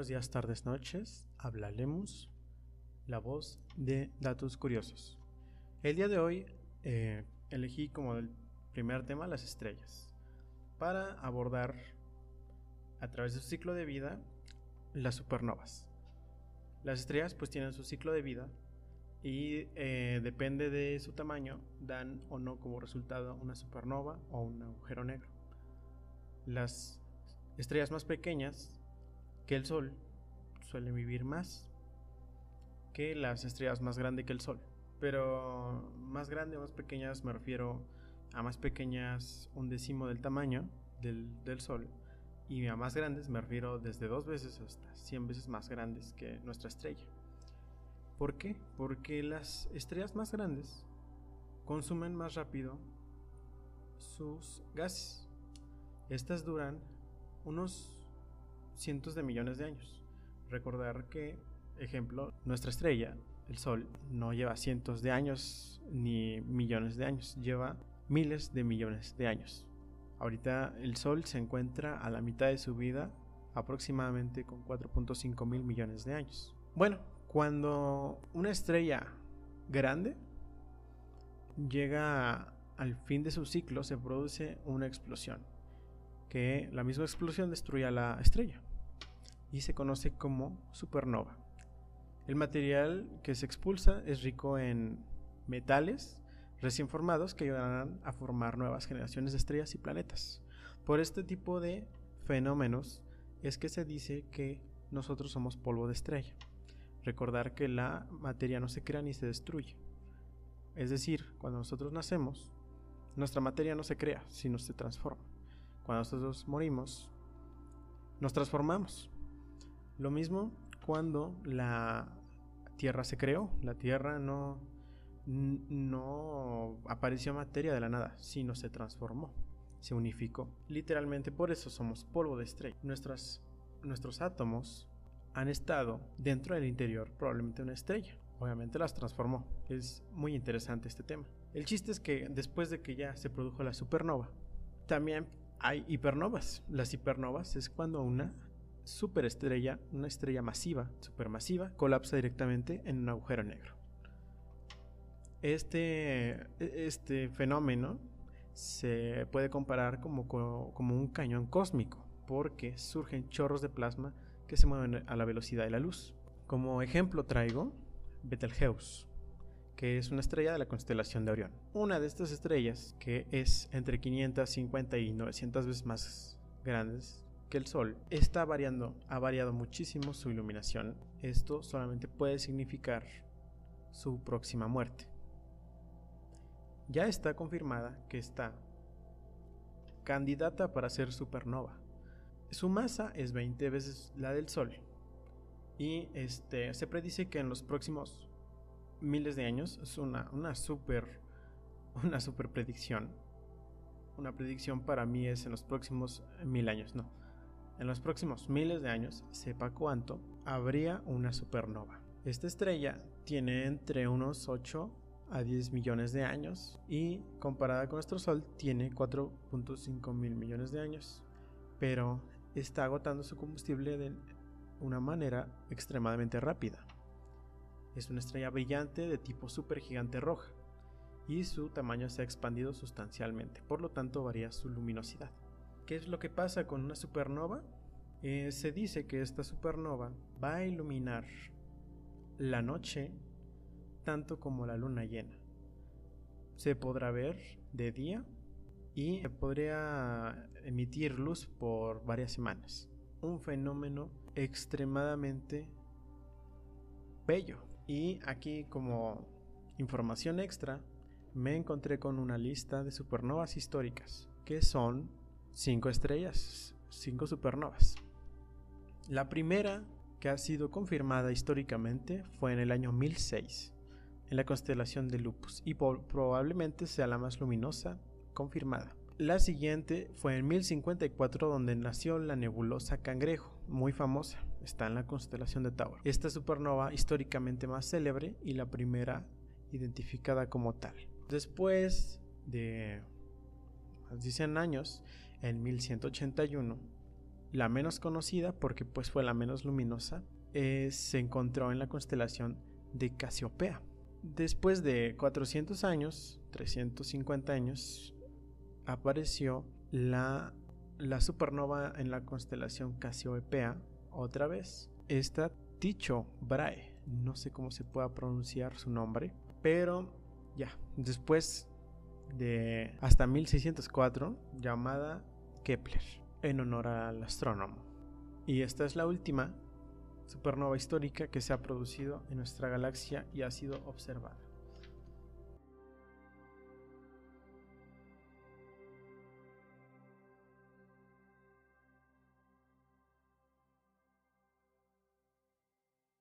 Buenos días, tardes, noches. Hablaremos la voz de datos curiosos. El día de hoy eh, elegí como el primer tema las estrellas para abordar a través de su ciclo de vida las supernovas. Las estrellas pues tienen su ciclo de vida y eh, depende de su tamaño dan o no como resultado una supernova o un agujero negro. Las estrellas más pequeñas que el Sol suelen vivir más que las estrellas más grandes que el Sol. Pero más grandes o más pequeñas me refiero a más pequeñas un décimo del tamaño del, del Sol y a más grandes me refiero desde dos veces hasta 100 veces más grandes que nuestra estrella. ¿Por qué? Porque las estrellas más grandes consumen más rápido sus gases. Estas duran unos cientos de millones de años. Recordar que, ejemplo, nuestra estrella, el Sol, no lleva cientos de años ni millones de años, lleva miles de millones de años. Ahorita el Sol se encuentra a la mitad de su vida, aproximadamente con 4.5 mil millones de años. Bueno, cuando una estrella grande llega al fin de su ciclo, se produce una explosión, que la misma explosión destruye a la estrella y se conoce como supernova. El material que se expulsa es rico en metales recién formados que ayudarán a formar nuevas generaciones de estrellas y planetas. Por este tipo de fenómenos es que se dice que nosotros somos polvo de estrella. Recordar que la materia no se crea ni se destruye. Es decir, cuando nosotros nacemos, nuestra materia no se crea, sino se transforma. Cuando nosotros morimos, nos transformamos. Lo mismo cuando la Tierra se creó. La Tierra no, no apareció materia de la nada, sino se transformó, se unificó. Literalmente por eso somos polvo de estrella. Nuestros átomos han estado dentro del interior probablemente una estrella. Obviamente las transformó. Es muy interesante este tema. El chiste es que después de que ya se produjo la supernova, también hay hipernovas. Las hipernovas es cuando una superestrella, una estrella masiva, supermasiva, colapsa directamente en un agujero negro. Este, e, este fenómeno se puede comparar como, como un cañón cósmico, porque surgen chorros de plasma que se mueven a la velocidad de la luz. Como ejemplo traigo Betelgeuse, que es una estrella de la constelación de Orión. Una de estas estrellas, que es entre 550 y 900 veces más grandes que el Sol, está variando, ha variado muchísimo su iluminación. Esto solamente puede significar su próxima muerte ya está confirmada que está candidata para ser supernova. Su masa es 20 veces la del Sol. Y este, se predice que en los próximos miles de años es una, una super una super predicción. Una predicción para mí es en los próximos mil años, no. En los próximos miles de años, sepa cuánto, habría una supernova. Esta estrella tiene entre unos 8 a 10 millones de años y comparada con nuestro Sol tiene 4.5 mil millones de años, pero está agotando su combustible de una manera extremadamente rápida. Es una estrella brillante de tipo supergigante roja y su tamaño se ha expandido sustancialmente, por lo tanto varía su luminosidad. ¿Qué es lo que pasa con una supernova? Eh, se dice que esta supernova va a iluminar la noche tanto como la luna llena. Se podrá ver de día y podría emitir luz por varias semanas. Un fenómeno extremadamente bello. Y aquí como información extra me encontré con una lista de supernovas históricas que son cinco estrellas, cinco supernovas. La primera que ha sido confirmada históricamente fue en el año 1006 en la constelación de Lupus y probablemente sea la más luminosa confirmada. La siguiente fue en 1054 donde nació la nebulosa Cangrejo, muy famosa, está en la constelación de Tauro. Esta supernova históricamente más célebre y la primera identificada como tal. Después de 100 años, en 1181, la menos conocida porque pues fue la menos luminosa, se encontró en la constelación de Casiopea. Después de 400 años, 350 años, apareció la, la supernova en la constelación Casiopea otra vez. Esta Ticho Brahe, no sé cómo se pueda pronunciar su nombre, pero ya, después de hasta 1604, llamada Kepler, en honor al astrónomo. Y esta es la última supernova histórica que se ha producido en nuestra galaxia y ha sido observada.